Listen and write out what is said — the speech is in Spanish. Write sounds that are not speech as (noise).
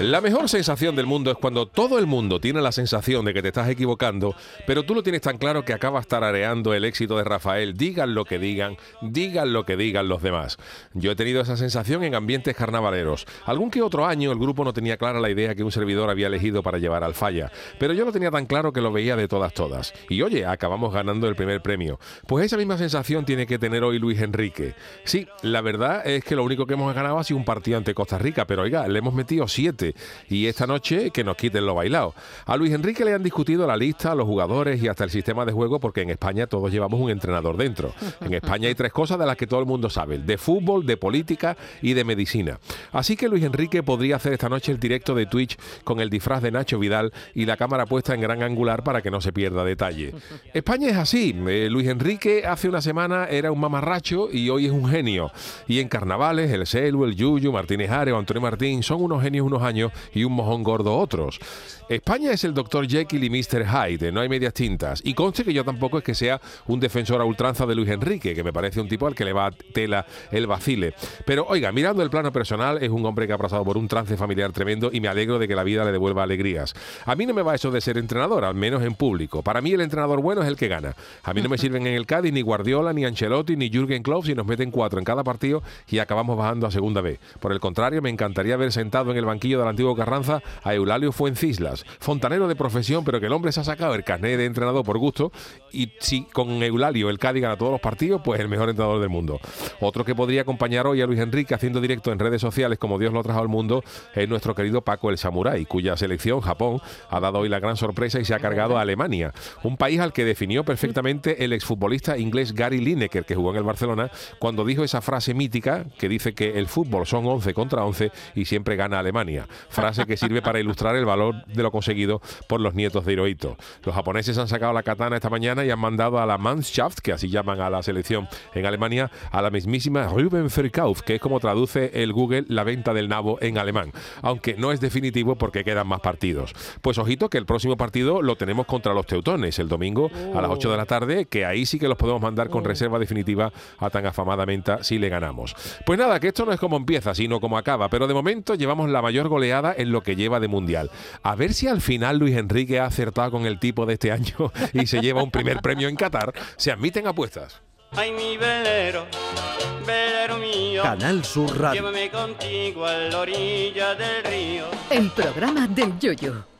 La mejor sensación del mundo es cuando todo el mundo tiene la sensación de que te estás equivocando, pero tú lo tienes tan claro que acabas tarareando el éxito de Rafael, digan lo que digan, digan lo que digan los demás. Yo he tenido esa sensación en ambientes carnavaleros. Algún que otro año el grupo no tenía clara la idea que un servidor había elegido para llevar al falla, pero yo lo tenía tan claro que lo veía de todas todas. Y oye, acabamos ganando el primer premio. Pues esa misma sensación tiene que tener hoy Luis Enrique. Sí, la verdad es que lo único que hemos ganado ha sido un partido ante Costa Rica, pero oiga, le hemos metido siete y esta noche que nos quiten lo bailado. A Luis Enrique le han discutido la lista, los jugadores y hasta el sistema de juego porque en España todos llevamos un entrenador dentro. En España hay tres cosas de las que todo el mundo sabe, de fútbol, de política y de medicina. Así que Luis Enrique podría hacer esta noche el directo de Twitch con el disfraz de Nacho Vidal y la cámara puesta en gran angular para que no se pierda detalle. España es así. Eh, Luis Enrique hace una semana era un mamarracho y hoy es un genio. Y en carnavales, el Celu, el Yuyu, Martínez Are o Antonio Martín son unos genios unos años y un mojón gordo otros. España es el Dr. Jekyll y Mr. Hyde, no hay medias tintas. Y conste que yo tampoco es que sea un defensor a ultranza de Luis Enrique, que me parece un tipo al que le va tela el vacile. Pero oiga, mirando el plano personal, es un hombre que ha pasado por un trance familiar tremendo y me alegro de que la vida le devuelva alegrías. A mí no me va eso de ser entrenador, al menos en público. Para mí el entrenador bueno es el que gana. A mí no me (laughs) sirven en el Cádiz ni Guardiola, ni Ancelotti, ni Jürgen Klopp si nos meten cuatro en cada partido y acabamos bajando a segunda vez. Por el contrario, me encantaría haber sentado en el banquillo del antiguo Carranza a Eulalio Fuencislas, fontanero de profesión, pero que el hombre se ha sacado el carnet de entrenador por gusto y si con Eulalio el Cádiz gana todos los partidos, pues el mejor entrenador del mundo. Otro que podría acompañar hoy a Luis Enrique haciendo directo en redes sociales como Dios lo trajo al mundo es nuestro querido Paco el Samurai, cuya selección, Japón, ha dado hoy la gran sorpresa y se ha cargado a Alemania, un país al que definió perfectamente el exfutbolista inglés Gary Lineker, que jugó en el Barcelona, cuando dijo esa frase mítica que dice que el fútbol son 11 contra 11 y siempre gana Alemania. Frase que sirve para ilustrar el valor de lo conseguido por los nietos de Hirohito. Los japoneses han sacado la katana esta mañana y han mandado a la Mannschaft, que así llaman a la selección en Alemania, a la mismísima Ruben Verkauf, que es como traduce el Google la venta del nabo en alemán, aunque no es definitivo porque quedan más partidos. Pues ojito que el próximo partido lo tenemos contra los teutones el domingo a las 8 de la tarde, que ahí sí que los podemos mandar con reserva definitiva a tan afamada menta si le ganamos. Pues nada, que esto no es como empieza, sino como acaba, pero de momento llevamos la mayor goleada en lo que lleva de mundial. A ver si al final Luis Enrique ha acertado con el tipo de este año y se lleva un primer premio en Qatar. Se admiten apuestas. Ay, mi velero, velero mío. Canal Sur Radio. Llévame contigo a la orilla del río. El programa del Yoyo.